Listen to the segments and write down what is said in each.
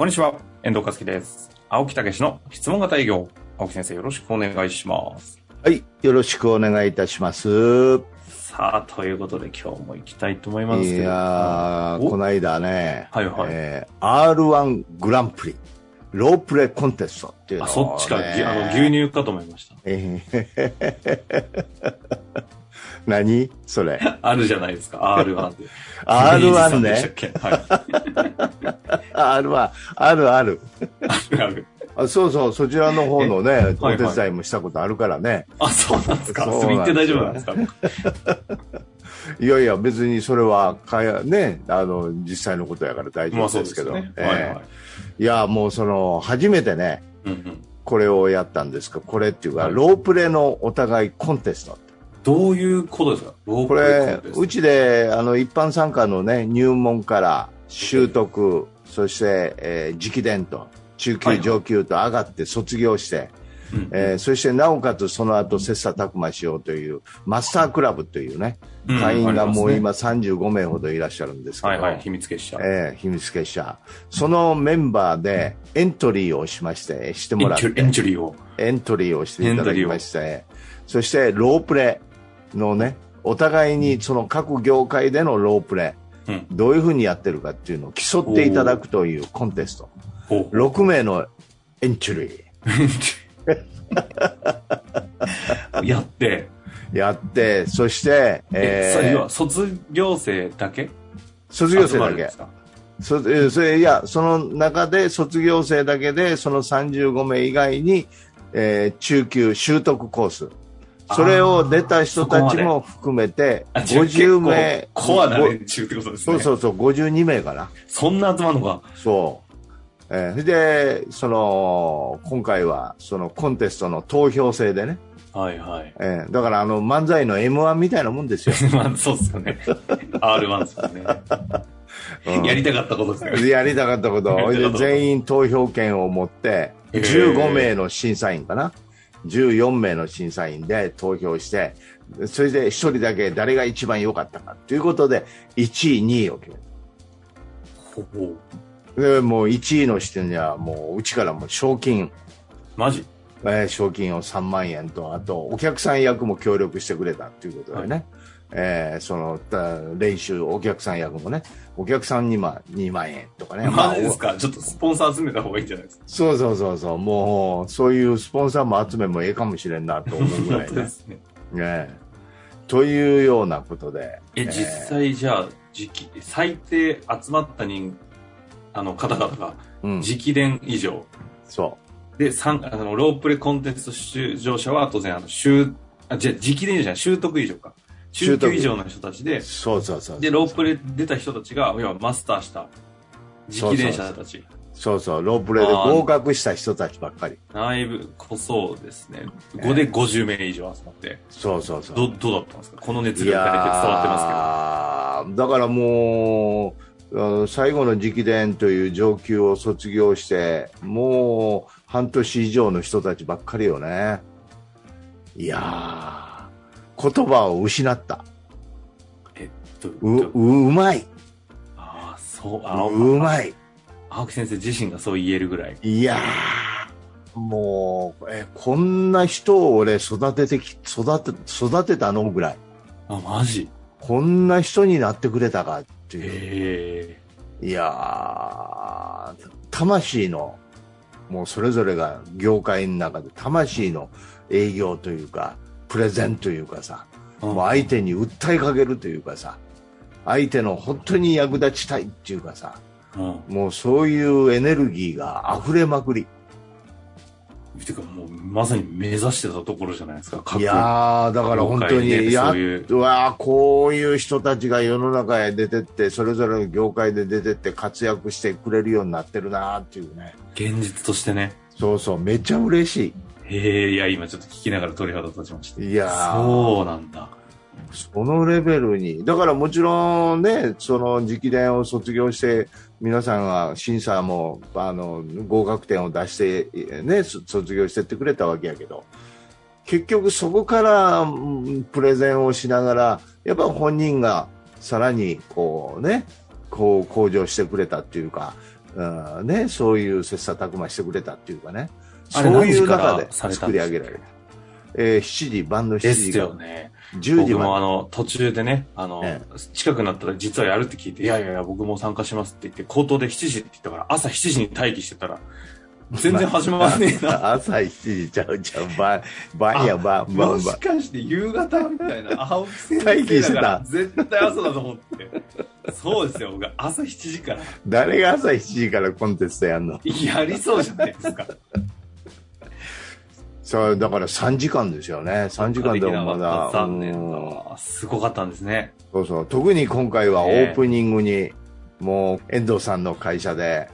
こんにちは、遠藤和樹です。青木武の質問型営業。青木先生、よろしくお願いします。はい、よろしくお願いいたします。いさあ、ということで今日も行きたいと思いますけど。やー、おこの間ね、はいはいえー R1 グランプリ、ロープレコンテストっていうのを、あ、ね、そっちか、ぎあの牛乳かと思いました。えー何？それ。あるじゃないですか、R1 って。R1 ね さんでしたっけはい。R1、あるある。あるある。あそうそう、そちらの方のね、はいお手伝いもしたことあるからね。あ、そうなんですか。それ言って大丈夫ななんんでですすか？いやいや、別にそれは、かや、ね、あの、実際のことやから大丈まあ夫でけど。そうですすね。えはいや、もうその、初めてね、うんうん。これをやったんですかこれっていうか、はいロープレのお互いコンテスト。どういうことですか？ローこプレイコれンテス、トうちで、あの、一般参加のね、入門から習得、そして、えー直伝と、中級、上級と上がって卒業して、うんえーそしてなおかつその後切磋琢磨しようという、マスタークラブというね、うん会員がもう今35名ほどいらっしゃるんですけど、はいはい、秘密結社。えー秘密結社。そのメンバーでエントリーをしまして、してもらってエントリーを。エントリーをしていただきまして、そしてロープレのね、お互いにその各業界でのロープレ、うん。どういうふうにやってるかっていうのを競っていただくというコンテスト。ほう。6名のエントリ やって、ーやって、そして、え、えーは卒業生だけ？卒業生だけ。そえーそれいや、その中で卒業生だけで、その35名以外に、えー中級習得コース。それを出た人たちも含めて、あじゃあ50名。コアなご連中ってことですね。そうそうそう、52名かな。そんな集まるのか。そう。えーそれで、その、今回は、そのコンテストの投票制でね。はいはい。えーだから、あの、漫才の M1 みたいなもんですよ。まあ、そうっすよね。R1 ですよね。うんやりたかったこと ですね。やりたかったこと。全員投票権を持って、へー15名の審査員かな。14名の審査員で投票して、それで1人だけ誰が一番良かったかということで、1位、2位を決めほほた。で、もう1位の人にはもう、うちからもう賞金、マジ？えー賞金を3万円と、あとお客さん役も協力してくれたということでね、えーそのた練習、お客さん役もね、お客さんにまあ2万円とかね、まあですか？ちょっとスポンサー集めた方がいいんじゃないですか？そうそうそうそう、もうそういうスポンサーも集めもええかもしれんなと思うぐらいね。ですね。ねというようなことで、え、ー実際じゃあ、時期、最低集まった人、あの方々が、うん、直伝以上。そで、三あの、ロープレコンテスト出場者は当然、あの、習、あ、じゃあ直伝以上じゃない、習得以上か。中級以上の人たちでう、、そうそうそう。で、ロープレ出た人たちが、要はマスターした、直伝者たち。そうそう、ロープレで合格した人たちばっかり。内部こそですね、5で50名以上集まって、そうそうそう。ど、どうだったんですか？この熱い量が伝わってまやーだからもう、最後の直伝という上級を卒業して、もう半年以上の人たちばっかりよね。いやー、言葉を失った。えっと、う、ううまい。ああ、そう、あうまい。青木先生自身がそう言えるぐらい。いやー、もう、え、こんな人を俺育ててき、育て、育てたのぐらい。あ、マジ？こんな人になってくれたかっていう。へえ。いやー、魂の、もうそれぞれが業界の中で魂の営業というか、プレゼンというかさ、うんもう相手に訴えかけるというかさ、相手の本当に役立ちたいっていうかさ、うん。もうそういうエネルギーが溢れまくり。てかもう、まさに目指してたところじゃないですか。各いやー、だから本当に、業界でやそうわーこういう人たちが世の中へ出てって、それぞれの業界で出てって活躍してくれるようになってるなーっていうね。現実としてね。そうそう、めっちゃ嬉しへえ、いや、今ちょっと聞きながら鳥肌立ちました。い。いやーそうなんだ。そのレベルに。だからもちろんね、その直伝を卒業して、皆さんが審査も、あの、合格点を出して、ね、そ卒業してってくれたわけやけど、結局そこからうんプレゼンをしながら、やっぱ本人がさらにこうね、こう向上してくれたっていうか、うんね、そういう切磋琢磨してくれたっていうかね、あれそういう何時から中でされた作り上げられた。えー7時、晩の7です時からよね。10時僕もあまの、途中でね、あの、え近くなったら実はやるって聞いて、いやいやいや、僕も参加しますって言って、口頭で7時って言ったから、朝7時に待機してたら、全然始まらねえな。で。朝7時ちゃうちゃう、晩、晩や晩、もし晩晩。かして夕方みたいな、青木先待機してた生だから、絶対朝だと思って。そうですよ、僕朝7時から誰が朝7時からコンテストやんの？やりそうじゃないですか。そう、だから3時間ですよね。3時間でもまだ。残念だ。すごかったんですね。そうそう。特に今回はオええープニングに、もう、遠藤さんの会社で、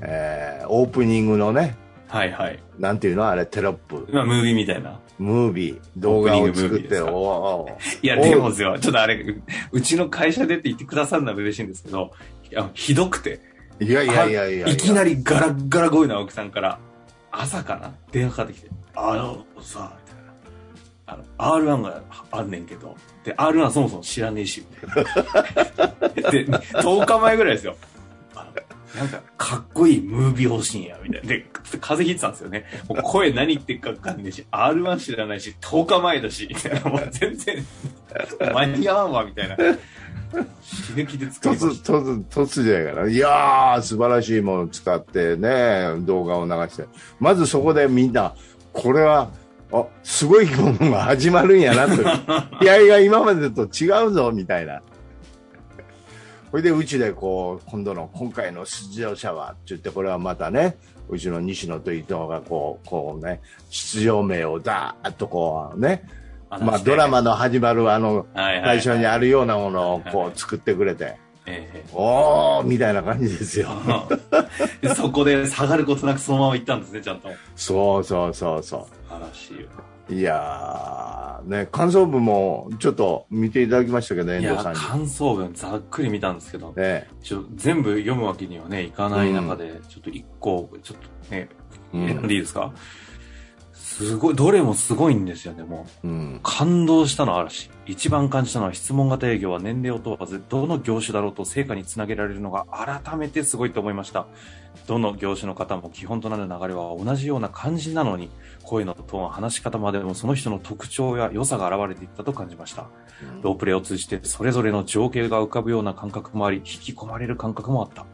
えーオープニングのね、はいはい。なんていうのあれ、テロップ、まあ、ムービーみたいな。ムービー、動画を作って、おーいや、でもですよ、ちょっとあれ、ううちの会社でって言ってくださるのは嬉しいんですけど、ひどくて、いやいやいやいやいきなり。りガラッガラ声の青木さんから、朝かな？電話かかってきて、あのさ、みたいな。あの、R1 があんねんけど、で、R1 はそもそも知らねえし、みたいな。で、10日前ぐらいですよ。なんか、かっこいいムービー欲しいんや、みたいな。で、風邪ひいてたんですよね。もう声何言ってるかわかんねえし、R1 知らないし、10日前だし、みたいな。もう全然、間に合わんわ、みたいな。死ぬ気で作りま突、した。突、突じゃないから。いやー、素晴らしいものを使ってね、動画を流して。まずそこでみんな、これは、あ、すごいものが始まるんやなと。気合が今までと違うぞ、みたいな。それでうちでこう、今度の、今回の出場者は、って言って、これはまたね、うちの西野と伊藤がこう、こうね、出場名をダーッとこうね、まあドラマの始まるあの、最初にあるようなものをはいこう作ってくれて、ええおーみたいな感じですよ。で そこで下がることなくそのまま行ったんですね、ちゃんと。そうそうそうそ素晴らしいよ。う。いやー、ね、感想文もちょっと見ていただきましたけど、遠藤さん、に。感想文ざっくり見たんですけど、ね、ちょ全部読むわけにはね、いかない中で、ちょっと一個、ちょっとね、うん選んでいいですか？すごい、どれもすごいんですよね、もう。うん。感動したの嵐。一番感じたのは質問型営業は年齢を問わず、どの業種だろうと成果につなげられるのが改めてすごいと思いました。どの業種の方も基本となる流れは同じような感じなのに、声のトーン、話し方までもその人の特徴や良さが現れていったと感じました。ロープレイを通じてそれぞれの情景が浮かぶような感覚もあり、引き込まれる感覚もあった。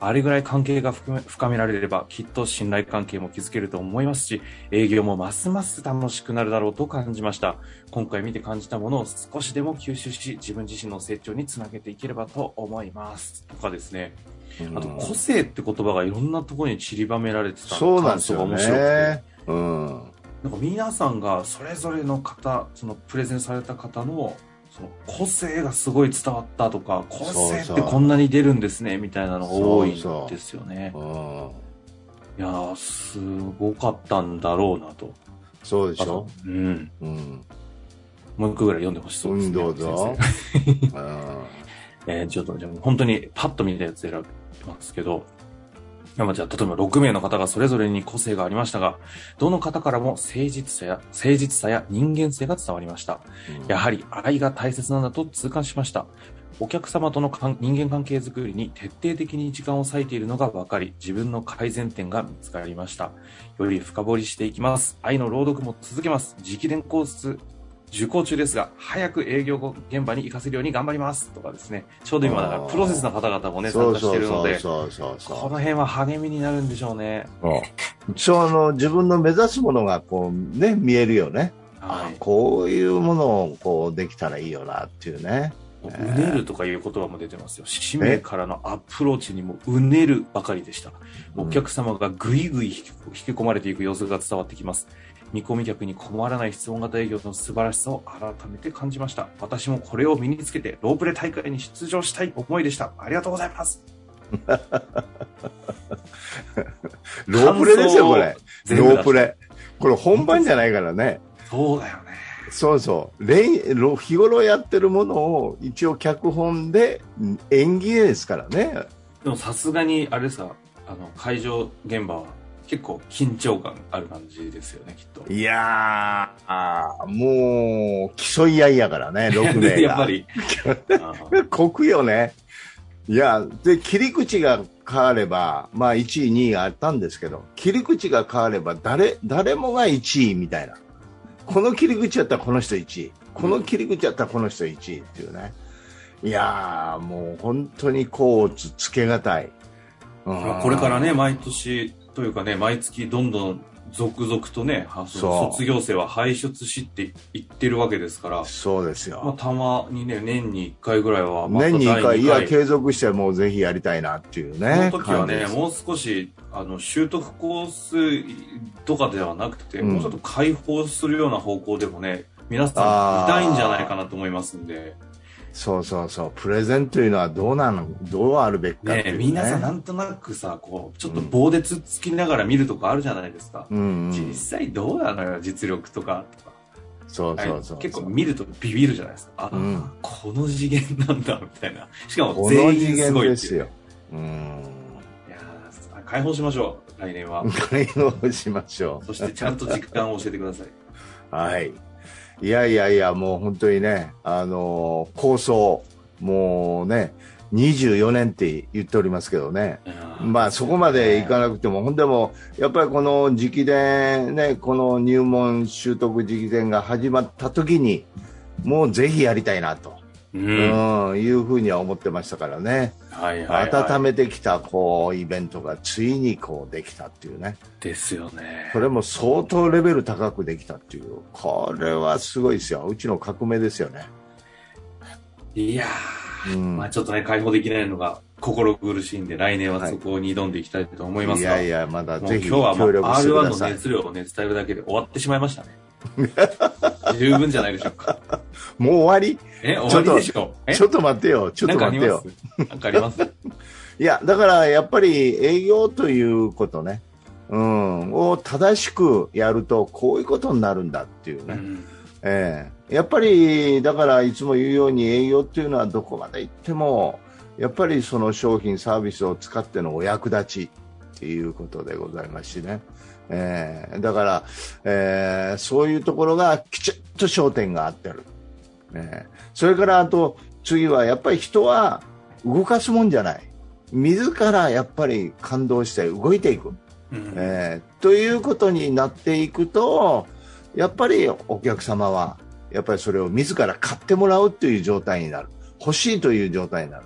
あれぐらい関係が深められれば、きっと信頼関係も築けると思いますし、営業もますます楽しくなるだろうと感じました。今回見て感じたものを少しでも吸収し、自分自身の成長につなげていければと思います。とかですね。あと、個性って言葉がいろんなところに散りばめられてたそうなんですよ感想が面白くて。ね。うん。なんか皆さんがそれぞれの方、そのプレゼンされた方の、その個性がすごい伝わったとか、個性ってこんなに出るんですね、みたいなのが多いんですよね。うん。いやー、すごかったんだろうなと。そうでしょ？うん。うん。もう一個ぐらい読んでほしそうですね。うんどうぞ えーちょっと、じゃあ本当にパッと見たやつ選びますけど、まあじゃあ、例えば6名の方がそれぞれに個性がありましたが、どの方からも誠実さや、誠実さや人間性が伝わりました。やはり愛が大切なんだと痛感しました。お客様との関人間関係づくりに徹底的に時間を割いているのが分かり、自分の改善点が見つかりました。より深掘りしていきます。愛の朗読も続けます。直伝コース受講中ですが、早く営業現場に行かせるように頑張ります。とかですね。ちょうど今だからプロセスの方々もね、参加してるので、この辺は励みになるんでしょうね。そうあの自分の目指すものがこうね見えるよね、はい。こういうものをこうできたらいいよなっていうねうねるとかいう言葉も出てますよ。使命からのアプローチにもうねるばかりでした。お客様がぐいぐい引き引き込まれていく様子が伝わってきます。見込み客に困らない質問型営業の素晴らしさを改めて感じました。私もこれを身につけてロープレ大会に出場したい思いでした。ありがとうございます。ロープレですよこれロープレこれ本番じゃないからねそうだよね。そうそう日頃やってるものを一応脚本で演技ですからねでもさすがに、あれですか、あの、会場現場は結構緊張感ある感じですよね、きっと。いやーあーもう競い合いやからね 6名がやっぱり。あ ー酷よねいや、で、切り口が変われば、まあ1位、2位があったんですけど、切り口が変われば誰、誰もが1位みたいな。この切り口やったらこの人1位。この切り口やったらこの人1位っていうね。いやー、もう本当にコーツつけがたい。まあこれからね、毎年というかね、毎月どんどん続々とね、卒業生は輩出していってるわけですから、そうですまあ、よ。たまにね、年に1回ぐらいは、年に1回、いや、継続してもうぜひやりたいなっていうね。その時はね、もう少し、あの、習得コースとかではなくて、うん。もうちょっと解放するような方向でもね、皆さん見たいんじゃないかなと思いますんで、そうそうそう。プレゼンというのはどうなの、どうあるべきかっていう、ね。ね皆さんなんとなくさ、こう、ちょっと棒でつっつきながら見るとこあるじゃないですか。うん、うん。実際どうなの？よ、実力とか。とかそうそうそう。結構見るとビビるじゃないですか。あ、うんこの次元なんだ、みたいな。しかも全員すごい。ですよ。うん。いやー解放しましょう、来年は。解放しましょう。そしてちゃんと時間を教えてください。はい。いやいやいや、もう本当にね、あのー構想、もうね、24年って言っておりますけどね。まあそこまでいかなくても、ほんでも、やっぱりこの直伝、ね、この入門習得直伝が始まった時に、もうぜひやりたいなと、う。うんん、いうふうには思ってましたからね。はいはい、はい。温めてきた、こう、イベントがついにこうできたっていうね。ですよね。それも相当レベル高くできたっていう、これはすごいですよ。うちの革命ですよね。いやー、うんまあちょっとね、解放できないのが心苦しいんで、来年はそこに挑んでいきたいと思いますが、いやいや、まだぜひ今日はもう協力して R1 ください。の熱量をね、伝えるだけで終わってしまいましたね。十分じゃないでしょうか。もう終わり？え、終わりでしょちょっと待ってよ。ちょっと待ってよ。す？なんかあります？いや、だからやっぱり営業ということね、うん、を正しくやると、こういうことになるんだっていうね。うん。ええ。やっぱり、だからいつも言うように営業っていうのはどこまで行っても、やっぱりその商品、サービスを使ってのお役立ちっていうことでございますしね。ええだから、ええそういうところがきちっと焦点が合ってる。ええそれからあと、次はやっぱり人は動かすもんじゃない。自らやっぱり感動して動いていく。うんえーということになっていくと、やっぱりお客様は、やっぱりそれを自ら買ってもらうという状態になる。欲しいという状態になる。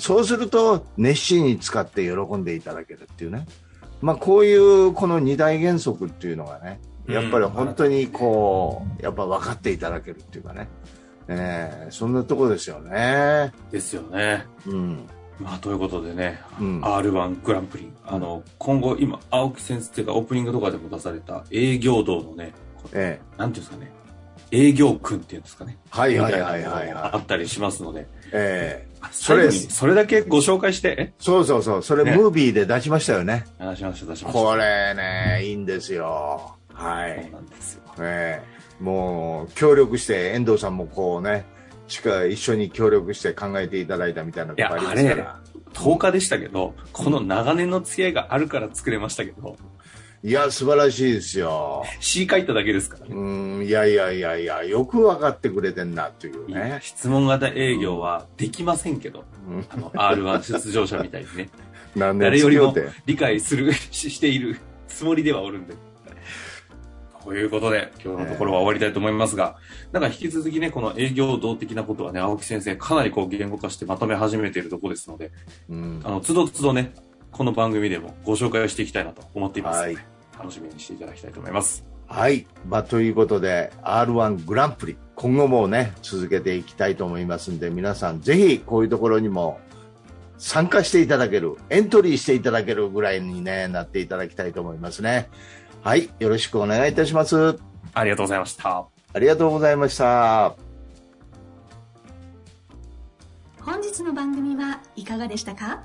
そうすると、熱心に使って喜んでいただけるっていうね。まあ、こういうこの二大原則っていうのがね、やっぱり本当にこう、やっぱ分かっていただけるっていうかね。えーそんなところですよね。ですよね。うん。まあ、ということでね、うん R1 グランプリ。あの、今後、今、青木先生がオープニングとかでも出された営業道のね、えなんていうんですかね、営業訓っていうんですかね。はいはいはいはいあったりしますので、ええーそれそれだけご紹介して、え？そうそうそう。それねムービーで出しましたよね。出しました、出しました。これね、いいんですよ。はそうい。なんですよ。ええもう、協力して、遠藤さんもこうね、近い一緒に協力して考えていただいたみたいなとこありますから。10日でしたけど、この長年の付き合いがあるから作れましたけど、いや、素晴らしいですよ。C 書いただけですからね。うん、いやいやいやいや、よく分かってくれてんなっていうね。質問型営業はできませんけど、うんあの、R1 出場者みたいにね、何誰よりも理解する、ししているつもりではおるんで。ということで、今日のところは終わりたいと思いますが、なんか引き続きね、この営業動的なことはね、青木先生、かなりこう言語化してまとめ始めているところですので、うんあの、つどつどね、この番組でもご紹介をしていきたいなと思っていますので、はい楽しみにしていただきたいと思います。はい。まあ、ということで、R1 グランプリ、今後もね、続けていきたいと思いますんで、皆さんぜひこういうところにも参加していただける、エントリーしていただけるぐらいにね、なっていただきたいと思いますね。はい。よろしくお願いいたします。ありがとうございました。ありがとうございました。本日の番組はいかがでしたか？